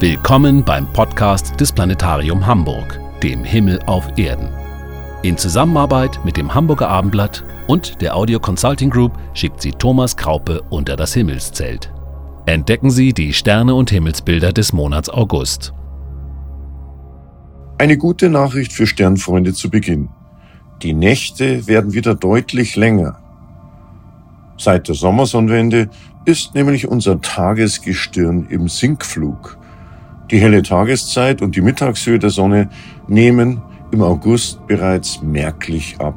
Willkommen beim Podcast des Planetarium Hamburg, dem Himmel auf Erden. In Zusammenarbeit mit dem Hamburger Abendblatt und der Audio Consulting Group schickt sie Thomas Kraupe unter das Himmelszelt. Entdecken Sie die Sterne und Himmelsbilder des Monats August. Eine gute Nachricht für Sternfreunde zu Beginn. Die Nächte werden wieder deutlich länger. Seit der Sommersonnenwende ist nämlich unser Tagesgestirn im Sinkflug. Die helle Tageszeit und die Mittagshöhe der Sonne nehmen im August bereits merklich ab.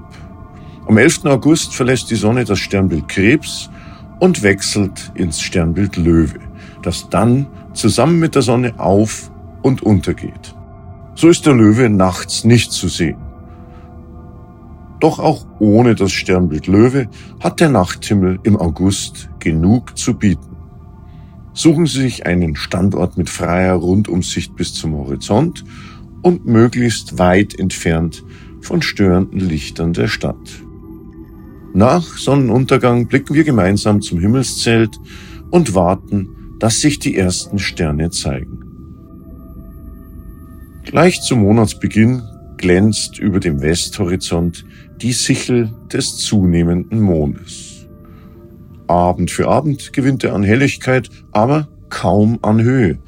Am 11. August verlässt die Sonne das Sternbild Krebs und wechselt ins Sternbild Löwe, das dann zusammen mit der Sonne auf und untergeht. So ist der Löwe nachts nicht zu sehen. Doch auch ohne das Sternbild Löwe hat der Nachthimmel im August genug zu bieten. Suchen Sie sich einen Standort mit freier Rundumsicht bis zum Horizont und möglichst weit entfernt von störenden Lichtern der Stadt. Nach Sonnenuntergang blicken wir gemeinsam zum Himmelszelt und warten, dass sich die ersten Sterne zeigen. Gleich zum Monatsbeginn glänzt über dem Westhorizont die Sichel des zunehmenden Mondes. Abend für Abend gewinnt er an Helligkeit, aber kaum an Höhe,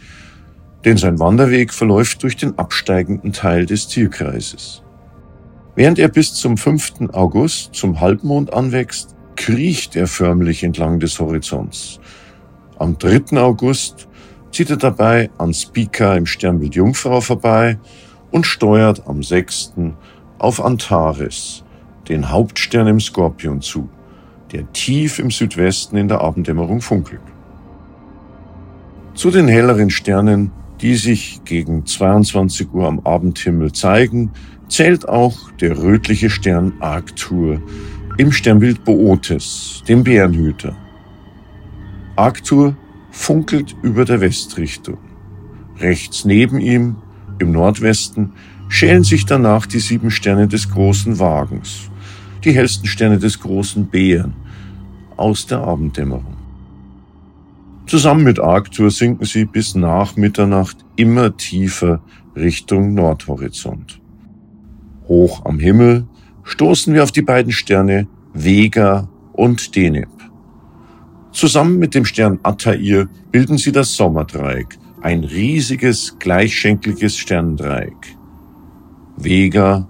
denn sein Wanderweg verläuft durch den absteigenden Teil des Tierkreises. Während er bis zum 5. August zum Halbmond anwächst, kriecht er förmlich entlang des Horizonts. Am 3. August zieht er dabei an Spica im Sternbild Jungfrau vorbei und steuert am 6. auf Antares, den Hauptstern im Skorpion zu der tief im Südwesten in der Abenddämmerung funkelt. Zu den helleren Sternen, die sich gegen 22 Uhr am Abendhimmel zeigen, zählt auch der rötliche Stern Arctur im Sternbild Bootes, dem Bärenhüter. Arctur funkelt über der Westrichtung. Rechts neben ihm, im Nordwesten, schälen sich danach die sieben Sterne des großen Wagens die hellsten Sterne des großen Bären aus der Abenddämmerung. Zusammen mit Arctur sinken sie bis nach Mitternacht immer tiefer Richtung Nordhorizont. Hoch am Himmel stoßen wir auf die beiden Sterne Vega und Deneb. Zusammen mit dem Stern Altair bilden sie das Sommerdreieck, ein riesiges, gleichschenkliges Sterndreieck. Vega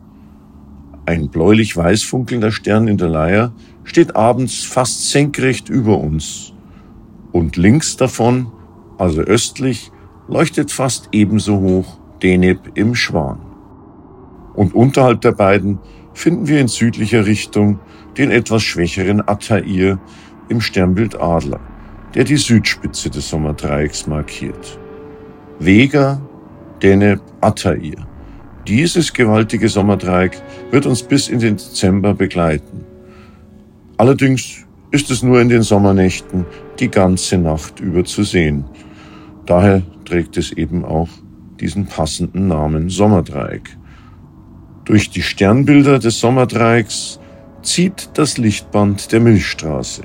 ein bläulich-weiß funkelnder Stern in der Leier steht abends fast senkrecht über uns. Und links davon, also östlich, leuchtet fast ebenso hoch Deneb im Schwan. Und unterhalb der beiden finden wir in südlicher Richtung den etwas schwächeren Attair im Sternbild Adler, der die Südspitze des Sommerdreiecks markiert. Vega, Deneb, Attair. Dieses gewaltige Sommerdreieck wird uns bis in den Dezember begleiten. Allerdings ist es nur in den Sommernächten die ganze Nacht über zu sehen. Daher trägt es eben auch diesen passenden Namen Sommerdreieck. Durch die Sternbilder des Sommerdreiecks zieht das Lichtband der Milchstraße.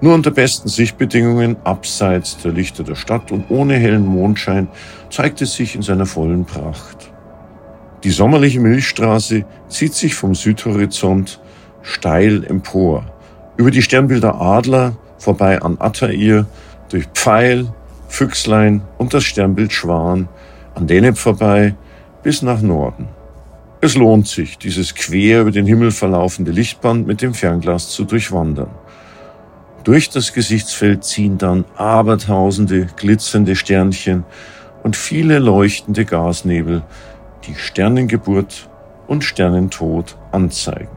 Nur unter besten Sichtbedingungen abseits der Lichter der Stadt und ohne hellen Mondschein zeigt es sich in seiner vollen Pracht. Die sommerliche Milchstraße zieht sich vom Südhorizont steil empor, über die Sternbilder Adler, vorbei an Attair, durch Pfeil, Füchslein und das Sternbild Schwan, an Deneb vorbei, bis nach Norden. Es lohnt sich, dieses quer über den Himmel verlaufende Lichtband mit dem Fernglas zu durchwandern. Durch das Gesichtsfeld ziehen dann abertausende glitzernde Sternchen und viele leuchtende Gasnebel, die Sternengeburt und Sternentod anzeigen.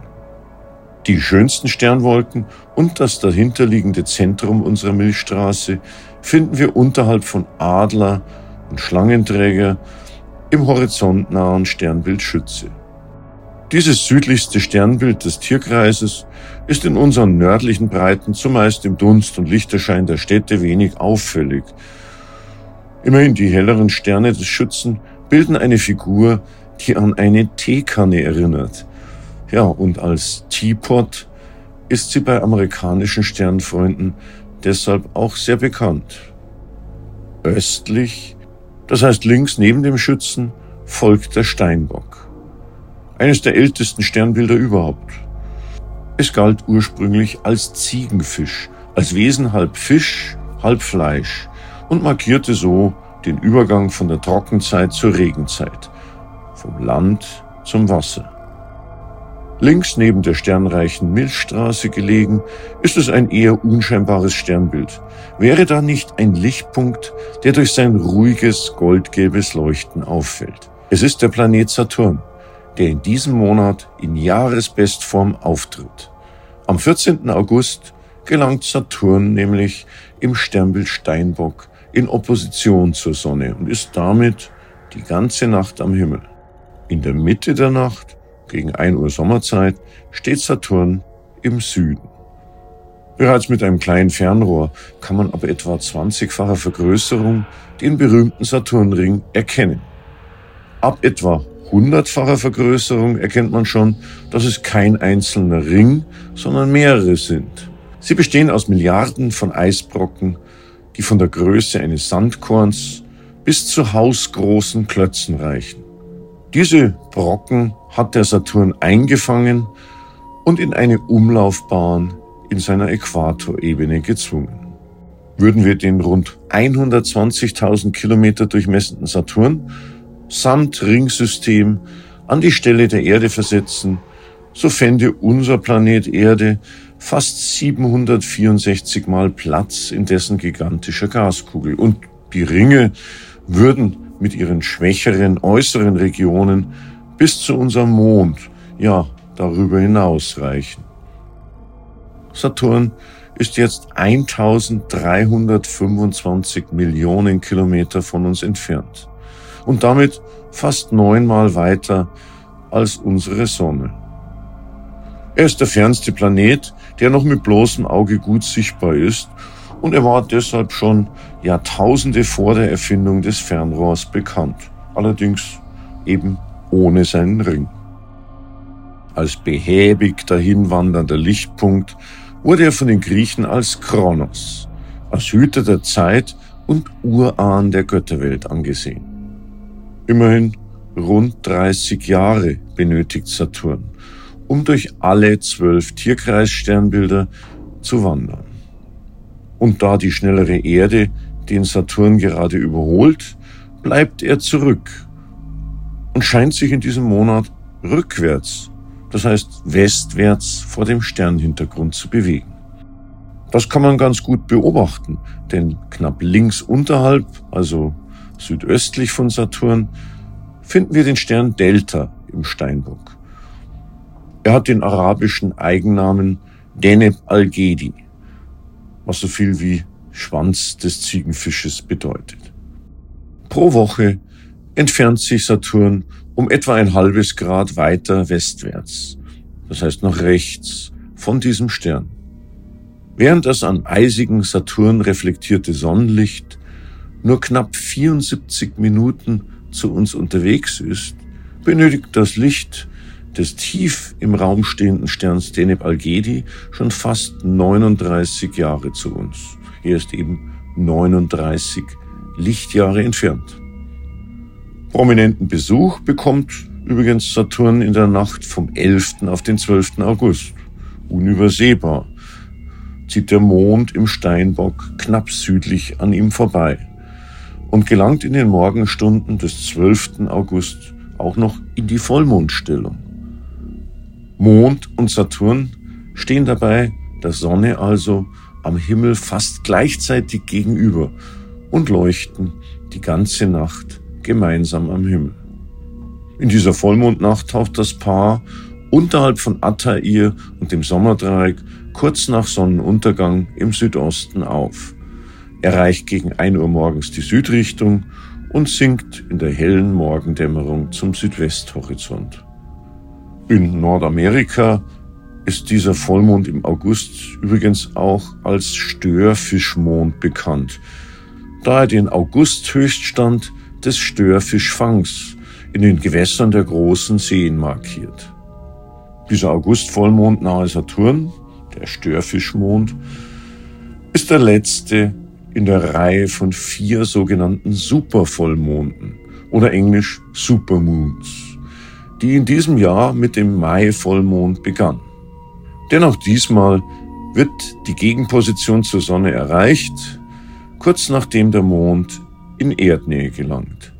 Die schönsten Sternwolken und das dahinterliegende Zentrum unserer Milchstraße finden wir unterhalb von Adler und Schlangenträger im horizontnahen Sternbild Schütze. Dieses südlichste Sternbild des Tierkreises ist in unseren nördlichen Breiten zumeist im Dunst und Lichterschein der Städte wenig auffällig. Immerhin die helleren Sterne des Schützen bilden eine Figur, die an eine Teekanne erinnert. Ja, und als Teapot ist sie bei amerikanischen Sternfreunden deshalb auch sehr bekannt. Östlich Das heißt, links neben dem Schützen folgt der Steinbock. Eines der ältesten Sternbilder überhaupt. Es galt ursprünglich als Ziegenfisch, als Wesen halb Fisch, halb Fleisch und markierte so den Übergang von der Trockenzeit zur Regenzeit, vom Land zum Wasser. Links neben der sternreichen Milchstraße gelegen, ist es ein eher unscheinbares Sternbild. Wäre da nicht ein Lichtpunkt, der durch sein ruhiges, goldgelbes Leuchten auffällt? Es ist der Planet Saturn, der in diesem Monat in Jahresbestform auftritt. Am 14. August gelangt Saturn nämlich im Sternbild Steinbock in Opposition zur Sonne und ist damit die ganze Nacht am Himmel. In der Mitte der Nacht gegen 1 Uhr Sommerzeit steht Saturn im Süden. Bereits mit einem kleinen Fernrohr kann man ab etwa 20-facher Vergrößerung den berühmten Saturnring erkennen. Ab etwa 100-facher Vergrößerung erkennt man schon, dass es kein einzelner Ring, sondern mehrere sind. Sie bestehen aus Milliarden von Eisbrocken, die von der Größe eines Sandkorns bis zu hausgroßen Klötzen reichen. Diese Brocken hat der Saturn eingefangen und in eine Umlaufbahn in seiner Äquatorebene gezwungen. Würden wir den rund 120.000 Kilometer durchmessenden Saturn samt Ringsystem an die Stelle der Erde versetzen, so fände unser Planet Erde fast 764 Mal Platz in dessen gigantischer Gaskugel. Und die Ringe würden mit ihren schwächeren äußeren Regionen bis zu unserem Mond, ja, darüber hinaus reichen. Saturn ist jetzt 1325 Millionen Kilometer von uns entfernt und damit fast neunmal weiter als unsere Sonne. Er ist der fernste Planet, der noch mit bloßem Auge gut sichtbar ist und er war deshalb schon Jahrtausende vor der Erfindung des Fernrohrs bekannt, allerdings eben ohne seinen Ring. Als behäbig dahinwandernder Lichtpunkt wurde er von den Griechen als Kronos, als Hüter der Zeit und Urahn der Götterwelt angesehen. Immerhin rund 30 Jahre benötigt Saturn, um durch alle zwölf Tierkreissternbilder zu wandern. Und da die schnellere Erde den Saturn gerade überholt, bleibt er zurück und scheint sich in diesem Monat rückwärts, das heißt westwärts vor dem Sternhintergrund zu bewegen. Das kann man ganz gut beobachten, denn knapp links unterhalb, also südöstlich von Saturn, finden wir den Stern Delta im Steinbock. Er hat den arabischen Eigennamen Deneb al-Gedi was so viel wie Schwanz des Ziegenfisches bedeutet. Pro Woche entfernt sich Saturn um etwa ein halbes Grad weiter westwärts, das heißt nach rechts von diesem Stern. Während das an eisigen Saturn reflektierte Sonnenlicht nur knapp 74 Minuten zu uns unterwegs ist, benötigt das Licht des tief im Raum stehenden Sterns Deneb Algedi schon fast 39 Jahre zu uns. Er ist eben 39 Lichtjahre entfernt. Prominenten Besuch bekommt übrigens Saturn in der Nacht vom 11. auf den 12. August. Unübersehbar zieht der Mond im Steinbock knapp südlich an ihm vorbei und gelangt in den Morgenstunden des 12. August auch noch in die Vollmondstellung. Mond und Saturn stehen dabei der Sonne also am Himmel fast gleichzeitig gegenüber und leuchten die ganze Nacht gemeinsam am Himmel. In dieser Vollmondnacht taucht das Paar unterhalb von Attair und dem Sommerdreieck kurz nach Sonnenuntergang im Südosten auf, erreicht gegen 1 Uhr morgens die Südrichtung und sinkt in der hellen Morgendämmerung zum Südwesthorizont. In Nordamerika ist dieser Vollmond im August übrigens auch als Störfischmond bekannt, da er den Augusthöchststand des Störfischfangs in den Gewässern der großen Seen markiert. Dieser Augustvollmond nahe Saturn, der Störfischmond, ist der letzte in der Reihe von vier sogenannten Supervollmonden oder englisch Supermoons, die in diesem Jahr mit dem Mai-Vollmond begann. Denn auch diesmal wird die Gegenposition zur Sonne erreicht, kurz nachdem der Mond in Erdnähe gelangt.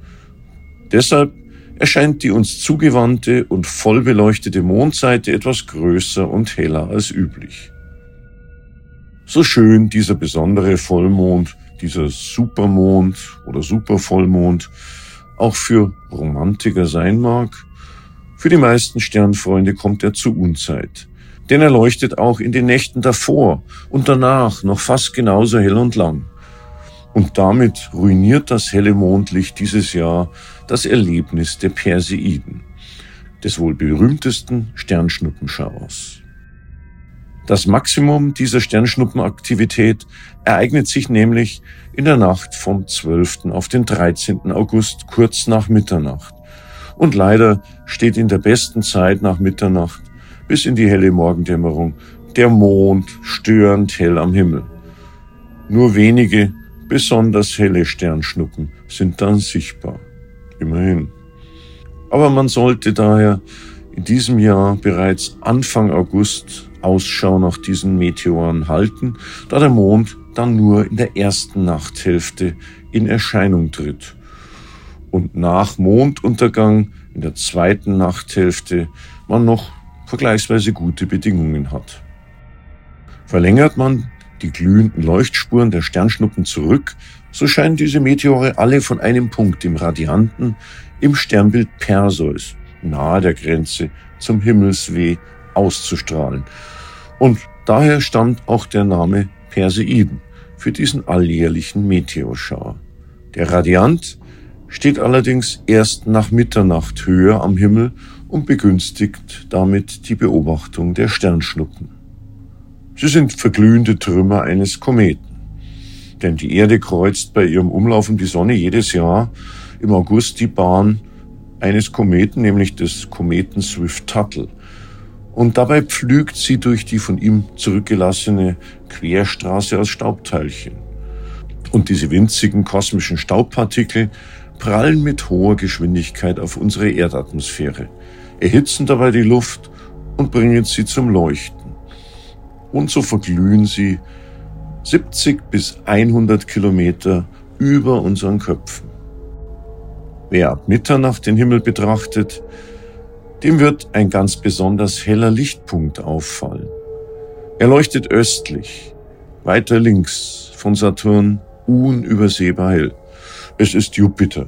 Deshalb erscheint die uns zugewandte und voll beleuchtete Mondseite etwas größer und heller als üblich. So schön dieser besondere Vollmond, dieser Supermond oder Supervollmond auch für Romantiker sein mag, für die meisten Sternfreunde kommt er zur Unzeit. Denn er leuchtet auch in den Nächten davor und danach noch fast genauso hell und lang. Und damit ruiniert das helle Mondlicht dieses Jahr das Erlebnis der Perseiden, des wohl berühmtesten Sternschnuppenschauers. Das Maximum dieser Sternschnuppenaktivität ereignet sich nämlich in der Nacht vom 12. auf den 13. August kurz nach Mitternacht. Und leider steht in der besten Zeit nach Mitternacht bis in die helle Morgendämmerung der Mond störend hell am Himmel. Nur wenige besonders helle Sternschnuppen sind dann sichtbar. Immerhin. Aber man sollte daher in diesem Jahr bereits Anfang August Ausschau nach diesen Meteoren halten, da der Mond dann nur in der ersten Nachthälfte in Erscheinung tritt und nach Monduntergang in der zweiten Nachthälfte man noch vergleichsweise gute Bedingungen hat. Verlängert man die glühenden Leuchtspuren der Sternschnuppen zurück, so scheinen diese Meteore alle von einem Punkt im Radianten im Sternbild Perseus, nahe der Grenze zum Himmelsweh, auszustrahlen. Und daher stammt auch der Name Perseiden für diesen alljährlichen Meteorschauer. Der Radiant steht allerdings erst nach Mitternacht höher am Himmel und begünstigt damit die Beobachtung der Sternschnuppen. Sie sind verglühende Trümmer eines Kometen. Denn die Erde kreuzt bei ihrem Umlauf um die Sonne jedes Jahr im August die Bahn eines Kometen, nämlich des Kometen Swift-Tuttle. Und dabei pflügt sie durch die von ihm zurückgelassene Querstraße aus Staubteilchen. Und diese winzigen kosmischen Staubpartikel prallen mit hoher Geschwindigkeit auf unsere Erdatmosphäre, erhitzen dabei die Luft und bringen sie zum Leuchten und so verglühen sie 70 bis 100 Kilometer über unseren Köpfen. Wer ab Mitternacht den Himmel betrachtet, dem wird ein ganz besonders heller Lichtpunkt auffallen. Er leuchtet östlich, weiter links von Saturn unübersehbar hell. Es ist Jupiter,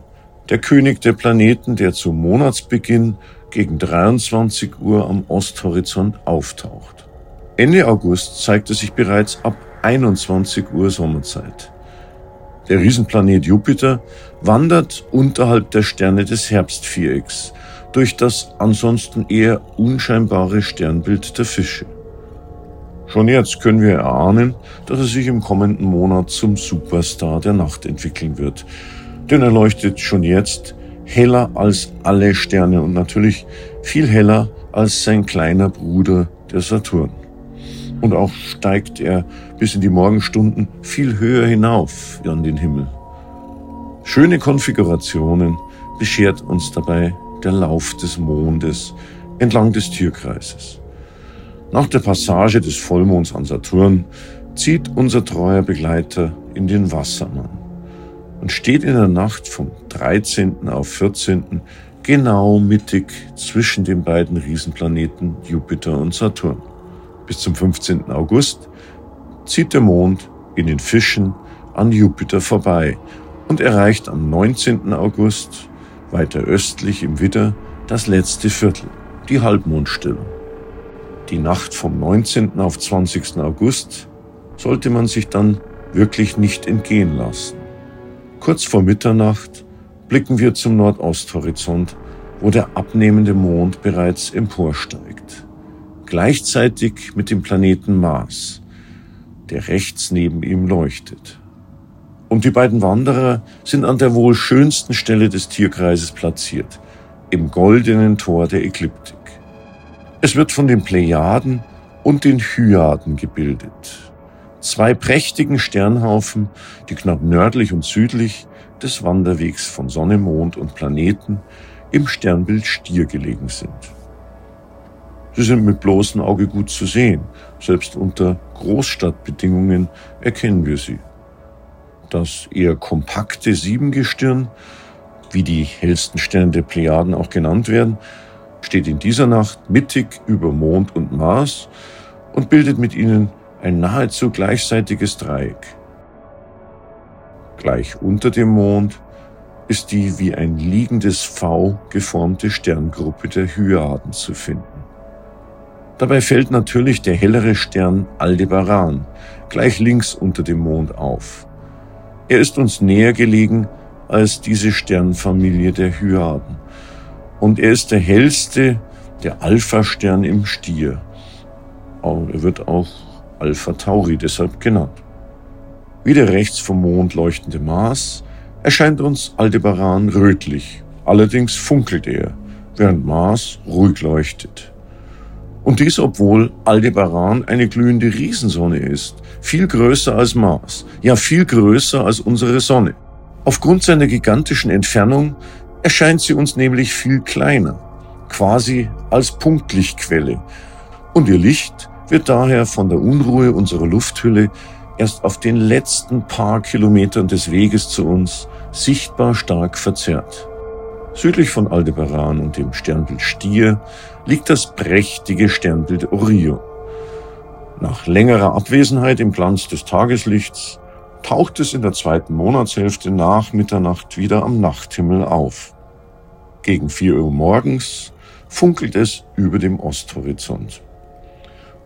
der König der Planeten, der zum Monatsbeginn gegen 23 Uhr am Osthorizont auftaucht. Ende August zeigte sich bereits ab 21 Uhr Sommerzeit. Der Riesenplanet Jupiter wandert unterhalb der Sterne des Herbstvierecks durch das ansonsten eher unscheinbare Sternbild der Fische. Schon jetzt können wir erahnen, dass er sich im kommenden Monat zum Superstar der Nacht entwickeln wird. Denn er leuchtet schon jetzt heller als alle Sterne und natürlich viel heller als sein kleiner Bruder, der Saturn und auch steigt er bis in die Morgenstunden viel höher hinauf an den Himmel. Schöne Konfigurationen beschert uns dabei der Lauf des Mondes entlang des Tierkreises. Nach der Passage des Vollmonds an Saturn zieht unser treuer Begleiter in den Wassermann und steht in der Nacht vom 13. auf 14. genau mittig zwischen den beiden Riesenplaneten Jupiter und Saturn bis zum 15. August zieht der Mond in den Fischen an Jupiter vorbei und erreicht am 19. August weiter östlich im Widder das letzte Viertel, die Halbmondstellung. Die Nacht vom 19. auf 20. August sollte man sich dann wirklich nicht entgehen lassen. Kurz vor Mitternacht blicken wir zum Nordosthorizont, wo der abnehmende Mond bereits emporsteigt gleichzeitig mit dem Planeten Mars, der rechts neben ihm leuchtet. Und die beiden Wanderer sind an der wohl schönsten Stelle des Tierkreises platziert, im goldenen Tor der Ekliptik. Es wird von den Plejaden und den Hyaden gebildet. Zwei prächtigen Sternhaufen, die knapp nördlich und südlich des Wanderwegs von Sonne, Mond und Planeten im Sternbild Stier gelegen sind. Sie sind mit bloßem Auge gut zu sehen. Selbst unter Großstadtbedingungen erkennen wir sie. Das eher kompakte Siebengestirn, wie die hellsten Sterne der Plejaden auch genannt werden, steht in dieser Nacht mittig über Mond und Mars und bildet mit ihnen ein nahezu gleichseitiges Dreieck. Gleich unter dem Mond ist die wie ein liegendes V geformte Sterngruppe der Hyaden zu finden. Dabei fällt natürlich der hellere Stern Aldebaran gleich links unter dem Mond auf. Er ist uns näher gelegen als diese Sternfamilie der Hyaden. Und er ist der hellste, der Alpha-Stern im Stier. Er wird auch Alpha Tauri deshalb genannt. Wie der rechts vom Mond leuchtende Mars erscheint uns Aldebaran rötlich. Allerdings funkelt er, während Mars ruhig leuchtet. Und dies, obwohl Aldebaran eine glühende Riesensonne ist, viel größer als Mars, ja viel größer als unsere Sonne. Aufgrund seiner gigantischen Entfernung erscheint sie uns nämlich viel kleiner, quasi als Punktlichtquelle. Und ihr Licht wird daher von der Unruhe unserer Lufthülle erst auf den letzten paar Kilometern des Weges zu uns sichtbar stark verzerrt. Südlich von Aldebaran und dem Sternbild Stier liegt das prächtige Sternbild Orion. Nach längerer Abwesenheit im Glanz des Tageslichts taucht es in der zweiten Monatshälfte nach Mitternacht wieder am Nachthimmel auf. Gegen vier Uhr morgens funkelt es über dem Osthorizont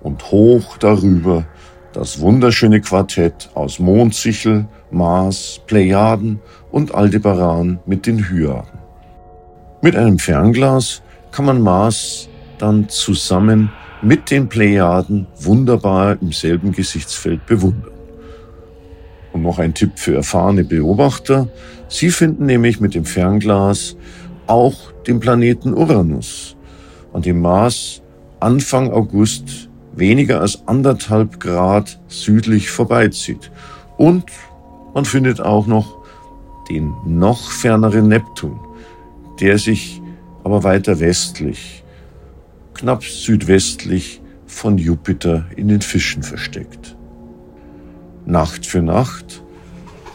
und hoch darüber das wunderschöne Quartett aus Mondsichel, Mars, Plejaden und Aldebaran mit den Hyaden. Mit einem Fernglas kann man Mars dann zusammen mit den Plejaden wunderbar im selben Gesichtsfeld bewundern. Und noch ein Tipp für erfahrene Beobachter. Sie finden nämlich mit dem Fernglas auch den Planeten Uranus, an dem Mars Anfang August weniger als anderthalb Grad südlich vorbeizieht. Und man findet auch noch den noch ferneren Neptun, der sich aber weiter westlich, knapp südwestlich von Jupiter in den Fischen versteckt. Nacht für Nacht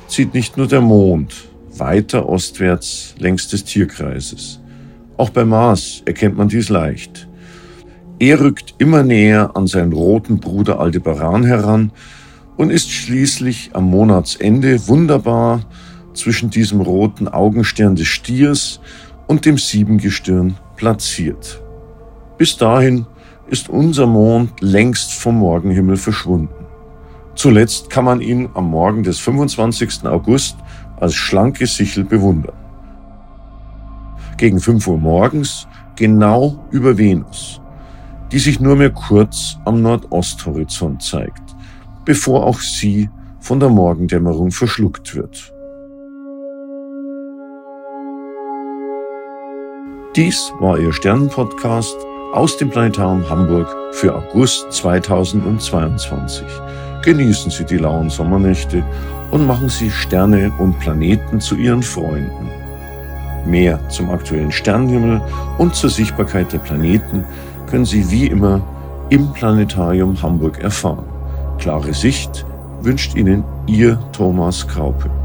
zieht nicht nur der Mond weiter ostwärts längs des Tierkreises. Auch bei Mars erkennt man dies leicht. Er rückt immer näher an seinen roten Bruder Aldebaran heran und ist schließlich am Monatsende wunderbar zwischen diesem roten Augenstern des Stiers und dem Siebengestirn platziert. Bis dahin ist unser Mond längst vom Morgenhimmel verschwunden. Zuletzt kann man ihn am Morgen des 25. August als schlanke Sichel bewundern. Gegen 5 Uhr morgens genau über Venus die sich nur mehr kurz am Nordosthorizont zeigt, bevor auch sie von der Morgendämmerung verschluckt wird. Dies war Ihr Sternenpodcast aus dem Planetarium Hamburg für August 2022. Genießen Sie die lauen Sommernächte und machen Sie Sterne und Planeten zu Ihren Freunden. Mehr zum aktuellen Sternenhimmel und zur Sichtbarkeit der Planeten können Sie wie immer im Planetarium Hamburg erfahren. Klare Sicht wünscht Ihnen Ihr Thomas Kraupe.